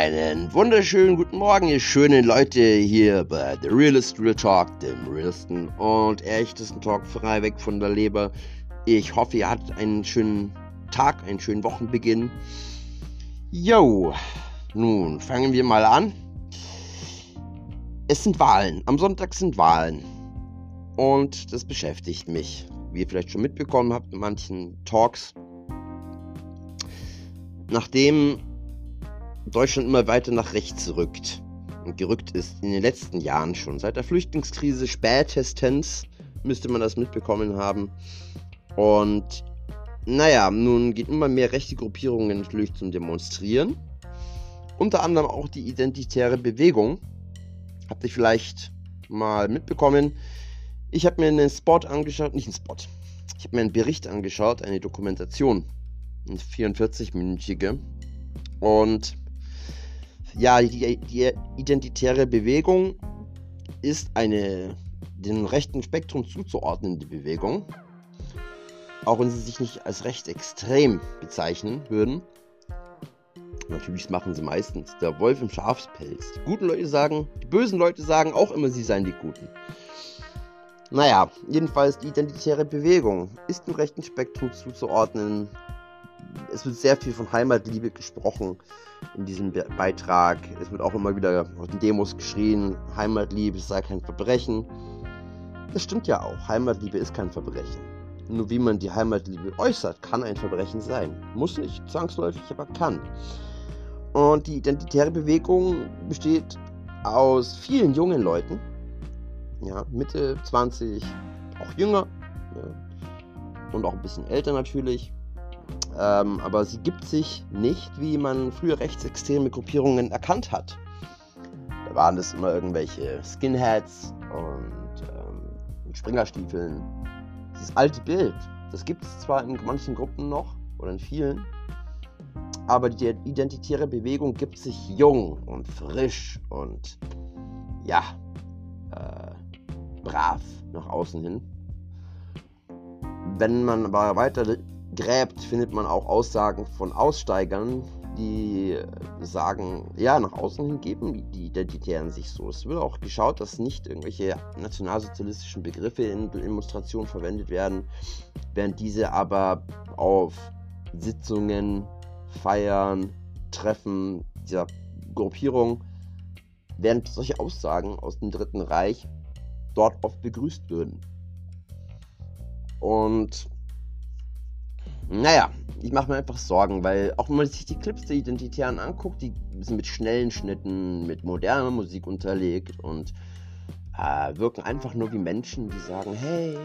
Einen wunderschönen guten Morgen, ihr schönen Leute hier bei The Realist Real Talk, dem realsten und echtesten Talk frei weg von der Leber. Ich hoffe, ihr hattet einen schönen Tag, einen schönen Wochenbeginn. Yo, nun fangen wir mal an. Es sind Wahlen. Am Sonntag sind Wahlen. Und das beschäftigt mich. Wie ihr vielleicht schon mitbekommen habt in manchen Talks. Nachdem Deutschland immer weiter nach rechts rückt und gerückt ist in den letzten Jahren schon. Seit der Flüchtlingskrise spätestens müsste man das mitbekommen haben. Und naja, nun geht immer mehr rechte Gruppierungen natürlich zum Demonstrieren. Unter anderem auch die identitäre Bewegung. Habt ihr vielleicht mal mitbekommen. Ich habe mir einen Spot angeschaut, nicht einen Spot. Ich habe mir einen Bericht angeschaut, eine Dokumentation. Eine 44-minütige. Und ja, die, die identitäre Bewegung ist eine dem rechten Spektrum zuzuordnende Bewegung. Auch wenn sie sich nicht als rechtsextrem bezeichnen würden. Natürlich machen sie meistens. Der Wolf im Schafspelz. Die guten Leute sagen, die bösen Leute sagen auch immer, sie seien die Guten. Naja, jedenfalls die identitäre Bewegung ist dem rechten Spektrum zuzuordnen es wird sehr viel von Heimatliebe gesprochen in diesem Beitrag. Es wird auch immer wieder auf den Demos geschrien, Heimatliebe sei kein Verbrechen. Das stimmt ja auch, Heimatliebe ist kein Verbrechen. Nur wie man die Heimatliebe äußert, kann ein Verbrechen sein. Muss nicht zwangsläufig, aber kann. Und die identitäre Bewegung besteht aus vielen jungen Leuten, ja, Mitte 20, auch jünger, ja, und auch ein bisschen älter natürlich, ähm, aber sie gibt sich nicht, wie man früher rechtsextreme Gruppierungen erkannt hat. Da waren das immer irgendwelche Skinheads und ähm, Springerstiefeln. Dieses alte Bild, das gibt es zwar in manchen Gruppen noch oder in vielen, aber die identitäre Bewegung gibt sich jung und frisch und ja, äh, brav nach außen hin. Wenn man aber weiter gräbt, findet man auch Aussagen von Aussteigern, die sagen, ja, nach außen hin geben die Identitären sich so. Es wird auch geschaut, dass nicht irgendwelche nationalsozialistischen Begriffe in Demonstrationen verwendet werden, während diese aber auf Sitzungen, Feiern, Treffen dieser Gruppierung, während solche Aussagen aus dem Dritten Reich dort oft begrüßt würden. Und naja, ich mache mir einfach Sorgen, weil auch wenn man sich die Clips der Identitären anguckt, die sind mit schnellen Schnitten, mit moderner Musik unterlegt und äh, wirken einfach nur wie Menschen, die sagen, hey,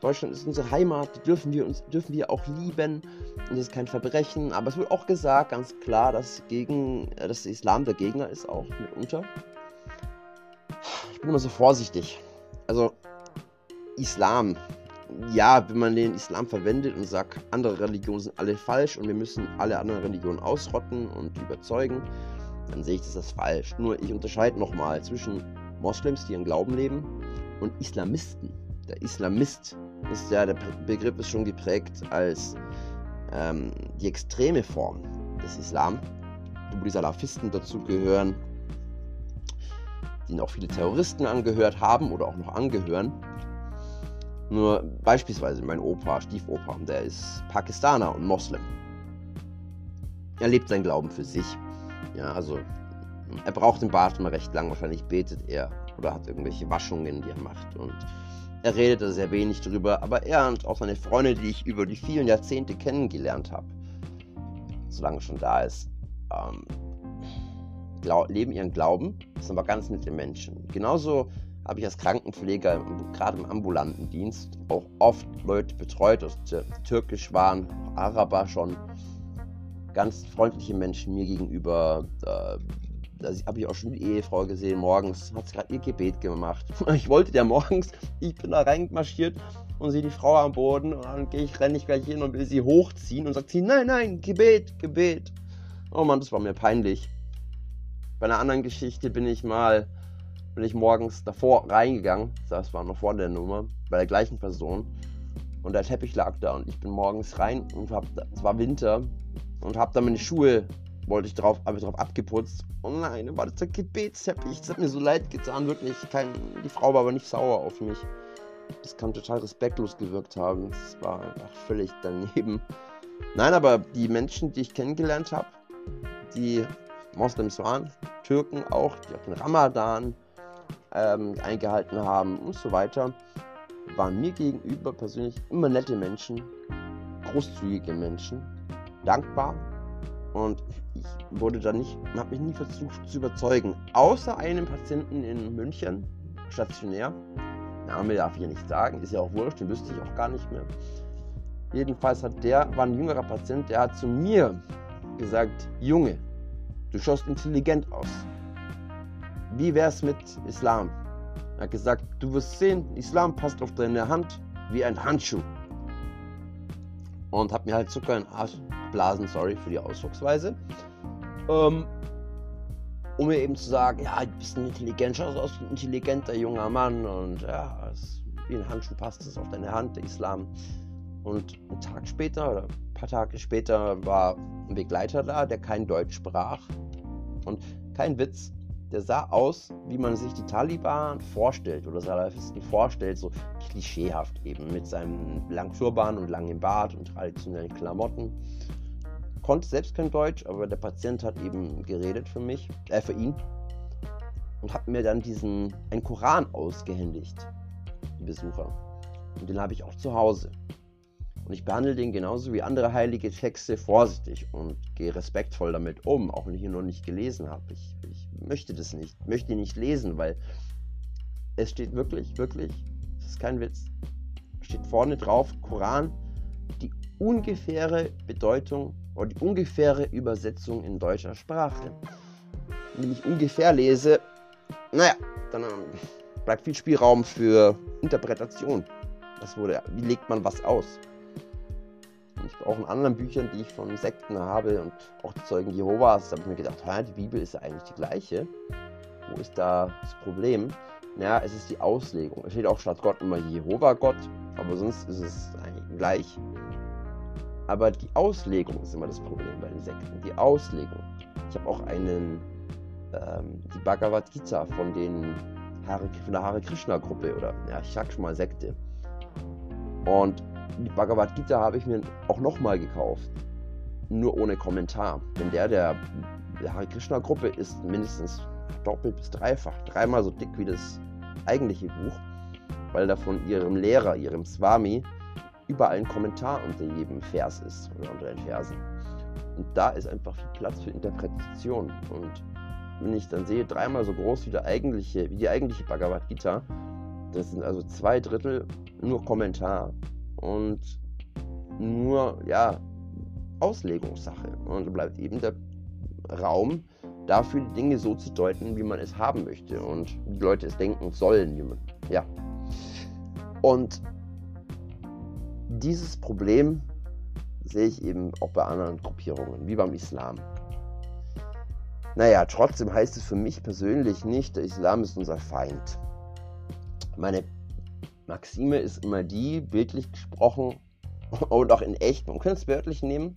Deutschland ist unsere Heimat, dürfen wir uns dürfen wir auch lieben und das ist kein Verbrechen. Aber es wird auch gesagt, ganz klar, dass gegen, äh, dass der Islam der Gegner ist, auch mitunter. Ich bin immer so vorsichtig. Also Islam, ja, wenn man den Islam verwendet und sagt, andere Religionen sind alle falsch und wir müssen alle anderen Religionen ausrotten und überzeugen, dann sehe ich das als falsch. Nur ich unterscheide nochmal zwischen Moslems, die ihren Glauben leben, und Islamisten. Der Islamist ist ja, der Begriff ist schon geprägt als ähm, die extreme Form des Islam, wo die Salafisten dazu gehören, denen auch viele Terroristen angehört haben oder auch noch angehören. Nur beispielsweise mein Opa, Stiefopa, der ist Pakistaner und Moslem. Er lebt seinen Glauben für sich. Ja, also er braucht den Bart immer recht lang. Wahrscheinlich betet er oder hat irgendwelche Waschungen, die er macht. Und er redet da sehr wenig drüber. Aber er und auch seine Freunde, die ich über die vielen Jahrzehnte kennengelernt habe, solange schon da ist, ähm, leben ihren Glauben, sind aber ganz nette Menschen. Genauso habe ich als Krankenpfleger, gerade im ambulanten Dienst, auch oft Leute betreut, aus Türkisch waren, Araber schon. Ganz freundliche Menschen mir gegenüber. Äh, da habe ich auch schon die Ehefrau gesehen. Morgens hat sie gerade ihr Gebet gemacht. Ich wollte der morgens, ich bin da reingemarschiert und sehe die Frau am Boden und dann gehe ich, renne ich gleich hin und will sie hochziehen und sagt sie, nein, nein, Gebet, Gebet. Oh Mann, das war mir peinlich. Bei einer anderen Geschichte bin ich mal bin ich morgens davor reingegangen, das war noch vor der Nummer, bei der gleichen Person. Und der Teppich lag da und ich bin morgens rein und hab, es war Winter und hab da meine Schuhe wollte ich drauf, habe ich drauf abgeputzt. Oh nein, war das der Gebetsteppich. Das hat mir so leid getan, wirklich. Kein, die Frau war aber nicht sauer auf mich. Das kann total respektlos gewirkt haben. Das war einfach völlig daneben. Nein, aber die Menschen, die ich kennengelernt habe, die Moslems waren, Türken auch, die den Ramadan ähm, eingehalten haben und so weiter, waren mir gegenüber persönlich immer nette Menschen, großzügige Menschen, dankbar und ich wurde da nicht, habe mich nie versucht zu überzeugen, außer einem Patienten in München, stationär. Name darf ich ja nicht sagen, ist ja auch wurscht, den wüsste ich auch gar nicht mehr. Jedenfalls hat der, war ein jüngerer Patient, der hat zu mir gesagt, Junge, du schaust intelligent aus. Wie wär's mit Islam? Er hat gesagt, du wirst sehen, Islam passt auf deine Hand wie ein Handschuh. Und hat mir halt Zucker in den Arsch blasen, sorry für die Ausdrucksweise. Ähm, um mir eben zu sagen, ja, du bist ein intelligent, schaust aus wie ein intelligenter junger Mann und ja, wie ein Handschuh passt es auf deine Hand, der Islam. Und einen Tag später oder ein paar Tage später war ein Begleiter da, der kein Deutsch sprach. Und kein Witz, der sah aus, wie man sich die Taliban vorstellt oder Salafisten vorstellt, so klischeehaft eben, mit seinem langen Turban und langem Bart und traditionellen Klamotten. Konnte selbst kein Deutsch, aber der Patient hat eben geredet für mich, äh, für ihn. Und hat mir dann diesen, einen Koran ausgehändigt, die Besucher. Und den habe ich auch zu Hause. Und ich behandle den genauso wie andere heilige Texte vorsichtig und gehe respektvoll damit um, auch wenn ich ihn noch nicht gelesen habe. Ich, ich möchte das nicht, möchte ihn nicht lesen, weil es steht wirklich, wirklich, das ist kein Witz, steht vorne drauf, Koran, die ungefähre Bedeutung oder die ungefähre Übersetzung in deutscher Sprache. Wenn ich ungefähr lese, naja, dann ähm, bleibt viel Spielraum für Interpretation. Das wurde, wie legt man was aus? Ich auch in anderen Büchern, die ich von Sekten habe und auch Zeugen Jehovas, habe ich mir gedacht, die Bibel ist ja eigentlich die gleiche. Wo ist da das Problem? Naja, es ist die Auslegung. Es steht auch statt Gott immer Jehova Gott, aber sonst ist es eigentlich gleich. Aber die Auslegung ist immer das Problem bei den Sekten. Die Auslegung. Ich habe auch einen, ähm, die Bhagavad Gita von, den Hare, von der Hare Krishna Gruppe oder ja, ich sag schon mal Sekte. Und die Bhagavad Gita habe ich mir auch nochmal gekauft. Nur ohne Kommentar. Denn der der, Hare Krishna Gruppe ist mindestens doppelt bis dreifach, dreimal so dick wie das eigentliche Buch, weil da von ihrem Lehrer, ihrem Swami, überall ein Kommentar unter jedem Vers ist oder unter den Versen. Und da ist einfach viel Platz für Interpretation. Und wenn ich dann sehe, dreimal so groß wie, der eigentliche, wie die eigentliche Bhagavad Gita, das sind also zwei Drittel nur Kommentar und nur, ja, Auslegungssache. Und bleibt eben der Raum dafür, die Dinge so zu deuten, wie man es haben möchte und die Leute es denken sollen. Wie man, ja. Und dieses Problem sehe ich eben auch bei anderen Gruppierungen, wie beim Islam. Naja, trotzdem heißt es für mich persönlich nicht, der Islam ist unser Feind. Meine Maxime ist immer die, bildlich gesprochen und auch in echt, man könnte es wörtlich nehmen,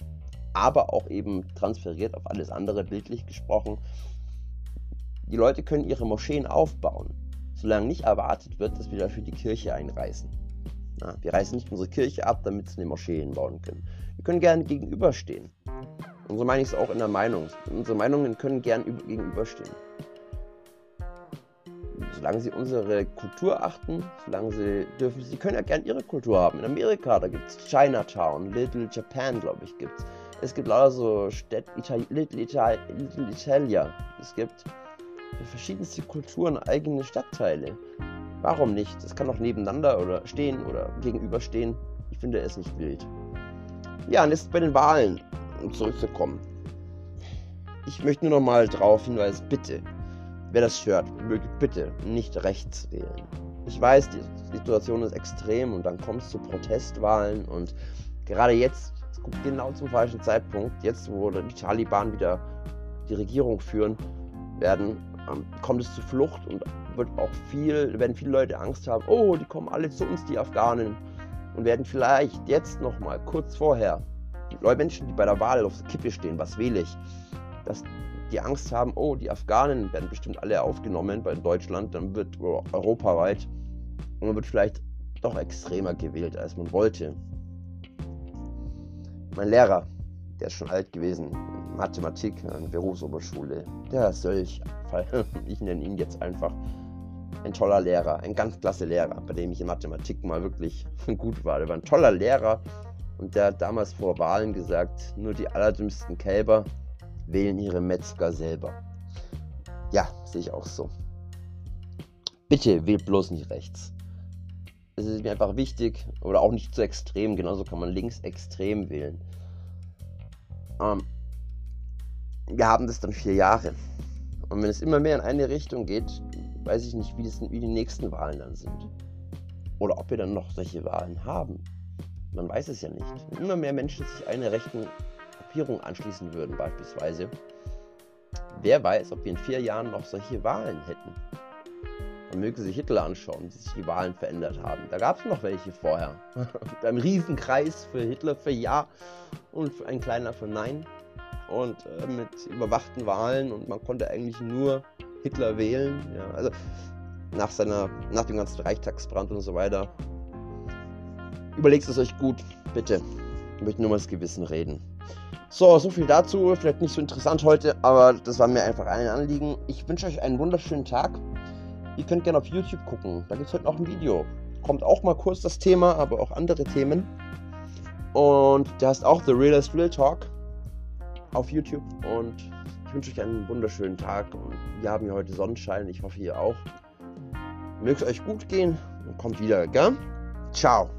aber auch eben transferiert auf alles andere, bildlich gesprochen. Die Leute können ihre Moscheen aufbauen, solange nicht erwartet wird, dass wir dafür die Kirche einreißen. Na, wir reißen nicht unsere Kirche ab, damit sie eine Moschee bauen können. Wir können gerne gegenüberstehen. Und so meine ich es auch in der Meinung. Unsere Meinungen können gerne gegenüberstehen solange sie unsere Kultur achten, solange sie dürfen, sie können ja gern ihre Kultur haben. In Amerika, da gibt es Chinatown, Little Japan, glaube ich, gibt es. Gibt lauter so Städte, Itali Little, Itali Little Italia. Es gibt verschiedenste Kulturen eigene Stadtteile. Warum nicht? Das kann auch nebeneinander oder stehen oder gegenüberstehen. Ich finde es nicht wild. Ja, und jetzt bei den Wahlen, um zurückzukommen. Ich möchte nur noch mal darauf hinweisen, bitte, Wer das hört, möge bitte nicht rechts wählen. Ich weiß, die Situation ist extrem und dann kommt es zu Protestwahlen und gerade jetzt, es kommt genau zum falschen Zeitpunkt, jetzt wo die Taliban wieder die Regierung führen werden, ähm, kommt es zu Flucht und wird auch viel, werden viele Leute Angst haben, oh, die kommen alle zu uns, die Afghanen, und werden vielleicht jetzt nochmal kurz vorher, die Menschen, die bei der Wahl auf der Kippe stehen, was wähle ich, dass die Angst haben, oh, die Afghanen werden bestimmt alle aufgenommen bei Deutschland, dann wird europaweit und man wird vielleicht doch extremer gewählt, als man wollte. Mein Lehrer, der ist schon alt gewesen, Mathematik an Berufsoberschule, der ist solch, ich nenne ihn jetzt einfach ein toller Lehrer, ein ganz klasse Lehrer, bei dem ich in Mathematik mal wirklich gut war. Der war ein toller Lehrer und der hat damals vor Wahlen gesagt, nur die allerdümmsten Kälber wählen ihre Metzger selber. Ja, sehe ich auch so. Bitte wählt bloß nicht rechts. Es ist mir einfach wichtig, oder auch nicht zu extrem, genauso kann man links extrem wählen. Ähm, wir haben das dann vier Jahre. Und wenn es immer mehr in eine Richtung geht, weiß ich nicht, wie, das, wie die nächsten Wahlen dann sind. Oder ob wir dann noch solche Wahlen haben. Man weiß es ja nicht. Wenn immer mehr Menschen sich einer rechten Gruppierung anschließen würden, beispielsweise, wer weiß, ob wir in vier Jahren noch solche Wahlen hätten. Man möge sich Hitler anschauen, wie sich die Wahlen verändert haben. Da gab es noch welche vorher. Mit einem Riesenkreis für Hitler für Ja und ein kleiner für Nein. Und äh, mit überwachten Wahlen und man konnte eigentlich nur Hitler wählen. Ja, also nach seiner, nach dem ganzen Reichstagsbrand und so weiter. Überlegt es euch gut, bitte. Ich möchte nur mal das Gewissen reden. So, so viel dazu. Vielleicht nicht so interessant heute, aber das war mir einfach ein Anliegen. Ich wünsche euch einen wunderschönen Tag. Ihr könnt gerne auf YouTube gucken. Da gibt es heute noch ein Video. Kommt auch mal kurz das Thema, aber auch andere Themen. Und der heißt auch The Realist Real Talk auf YouTube. Und ich wünsche euch einen wunderschönen Tag. Wir haben hier heute Sonnenschein. Ich hoffe, ihr auch. Mögt es euch gut gehen und kommt wieder, gell? Ciao.